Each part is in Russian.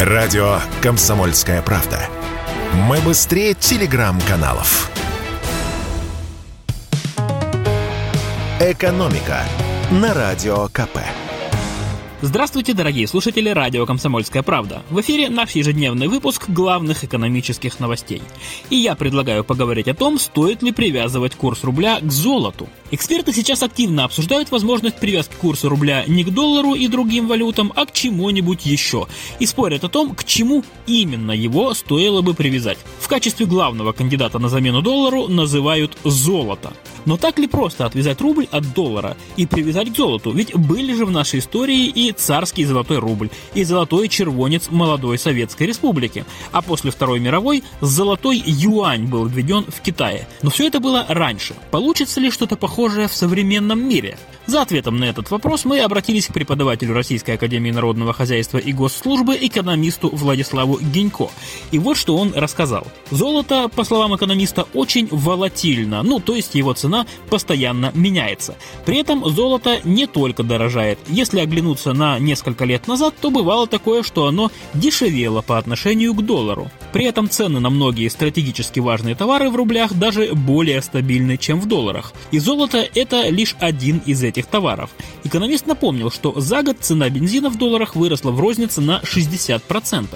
Радио «Комсомольская правда». Мы быстрее телеграм-каналов. «Экономика» на Радио КП. Здравствуйте, дорогие слушатели радио «Комсомольская правда». В эфире наш ежедневный выпуск главных экономических новостей. И я предлагаю поговорить о том, стоит ли привязывать курс рубля к золоту. Эксперты сейчас активно обсуждают возможность привязки курса рубля не к доллару и другим валютам, а к чему-нибудь еще. И спорят о том, к чему именно его стоило бы привязать. В качестве главного кандидата на замену доллару называют золото. Но так ли просто отвязать рубль от доллара и привязать к золоту? Ведь были же в нашей истории и царский золотой рубль, и золотой червонец молодой Советской Республики. А после Второй мировой золотой юань был введен в Китае. Но все это было раньше. Получится ли что-то похожее в современном мире? За ответом на этот вопрос мы обратились к преподавателю Российской Академии Народного Хозяйства и Госслужбы, экономисту Владиславу Гинько. И вот что он рассказал. Золото, по словам экономиста, очень волатильно, ну то есть его цена постоянно меняется. При этом золото не только дорожает. Если оглянуться на несколько лет назад, то бывало такое, что оно дешевело по отношению к доллару. При этом цены на многие стратегически важные товары в рублях даже более стабильны, чем в долларах. И золото это лишь один из этих этих товаров. Экономист напомнил, что за год цена бензина в долларах выросла в рознице на 60%.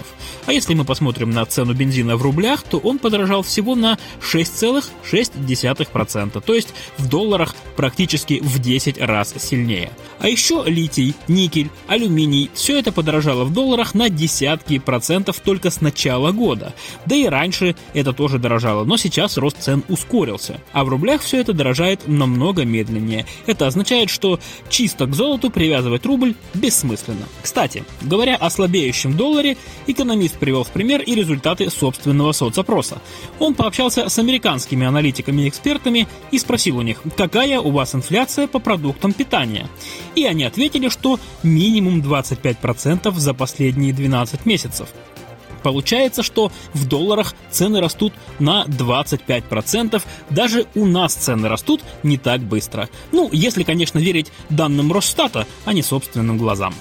А если мы посмотрим на цену бензина в рублях, то он подорожал всего на 6,6%, то есть в долларах практически в 10 раз сильнее. А еще литий, никель, алюминий – все это подорожало в долларах на десятки процентов только с начала года. Да и раньше это тоже дорожало, но сейчас рост цен ускорился. А в рублях все это дорожает намного медленнее. Это означает, что чисто к золоту привязывать рубль бессмысленно. Кстати, говоря о слабеющем долларе, экономист привел в пример и результаты собственного соцопроса. Он пообщался с американскими аналитиками и экспертами и спросил у них, какая у вас инфляция по продуктам питания. И они ответили, что минимум 25% за последние 12 месяцев. Получается, что в долларах цены растут на 25%, даже у нас цены растут не так быстро. Ну, если, конечно, верить данным Росстата, а не собственным глазам.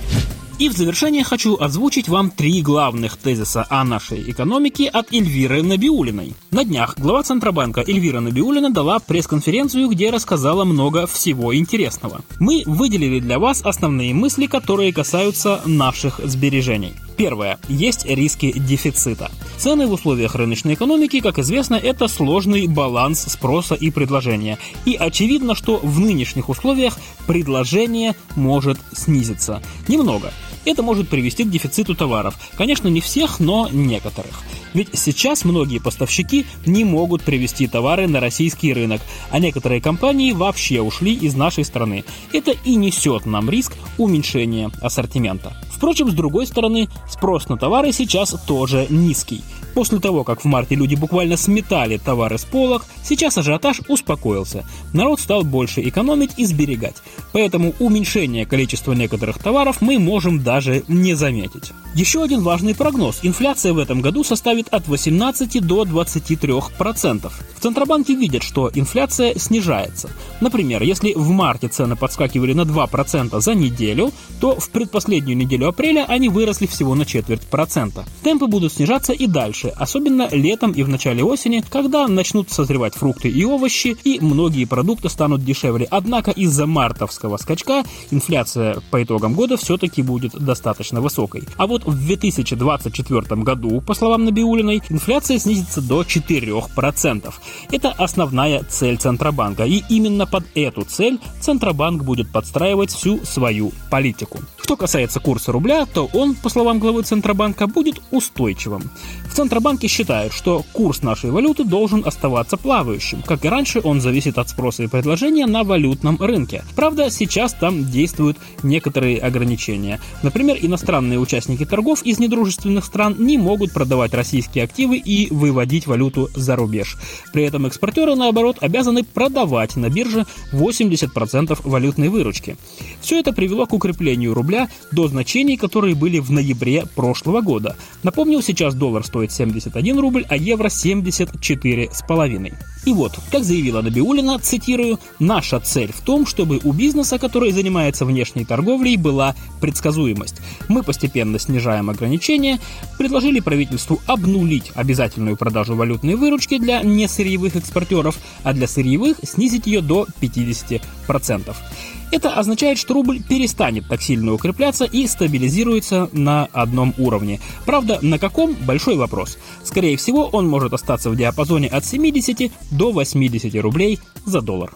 И в завершение хочу озвучить вам три главных тезиса о нашей экономике от Эльвиры Набиулиной. На днях глава Центробанка Эльвира Набиулина дала пресс-конференцию, где рассказала много всего интересного. Мы выделили для вас основные мысли, которые касаются наших сбережений. Первое. Есть риски дефицита. Цены в условиях рыночной экономики, как известно, это сложный баланс спроса и предложения. И очевидно, что в нынешних условиях предложение может снизиться. Немного. Это может привести к дефициту товаров. Конечно, не всех, но некоторых. Ведь сейчас многие поставщики не могут привести товары на российский рынок, а некоторые компании вообще ушли из нашей страны. Это и несет нам риск уменьшения ассортимента. Впрочем, с другой стороны, спрос на товары сейчас тоже низкий. После того, как в марте люди буквально сметали товары с полок, сейчас ажиотаж успокоился. Народ стал больше экономить и сберегать. Поэтому уменьшение количества некоторых товаров мы можем даже не заметить. Еще один важный прогноз. Инфляция в этом году составит от 18 до 23%. В Центробанке видят, что инфляция снижается. Например, если в марте цены подскакивали на 2% за неделю, то в предпоследнюю неделю апреля они выросли всего на четверть процента. Темпы будут снижаться и дальше, особенно летом и в начале осени, когда начнут созревать фрукты и овощи, и многие продукты станут дешевле. Однако из-за мартовского скачка инфляция по итогам года все-таки будет достаточно высокой. А вот в 2024 году, по словам Набиулиной, инфляция снизится до 4%. Это основная цель Центробанка, и именно под эту цель Центробанк будет подстраивать всю свою политику. Что касается курса рубля, то он, по словам главы Центробанка, будет устойчивым. В Центробанке считают, что курс нашей валюты должен оставаться плавающим. Как и раньше, он зависит от спроса и предложения на валютном рынке. Правда, сейчас там действуют некоторые ограничения. Например, иностранные участники торгов из недружественных стран не могут продавать российские активы и выводить валюту за рубеж. При этом экспортеры, наоборот, обязаны продавать на бирже 80% валютной выручки. Все это привело к укреплению рубля до значений, которые были в ноябре прошлого года. Напомню, сейчас доллар стоит 71 рубль, а евро 74,5. И вот, как заявила Набиулина, цитирую, «Наша цель в том, чтобы у бизнеса, который занимается внешней торговлей, была предсказуемость. Мы постепенно снижаем ограничения, предложили правительству обнулить обязательную продажу валютной выручки для несырьевых экспортеров, а для сырьевых снизить ее до 50%. Это означает, что рубль перестанет так сильно укрепляться и стабилизируется на одном уровне. Правда, на каком – большой вопрос. Скорее всего, он может остаться в диапазоне от 70 до 80 рублей за доллар.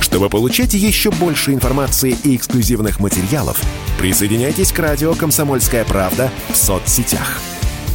Чтобы получать еще больше информации и эксклюзивных материалов, присоединяйтесь к радио «Комсомольская правда» в соцсетях –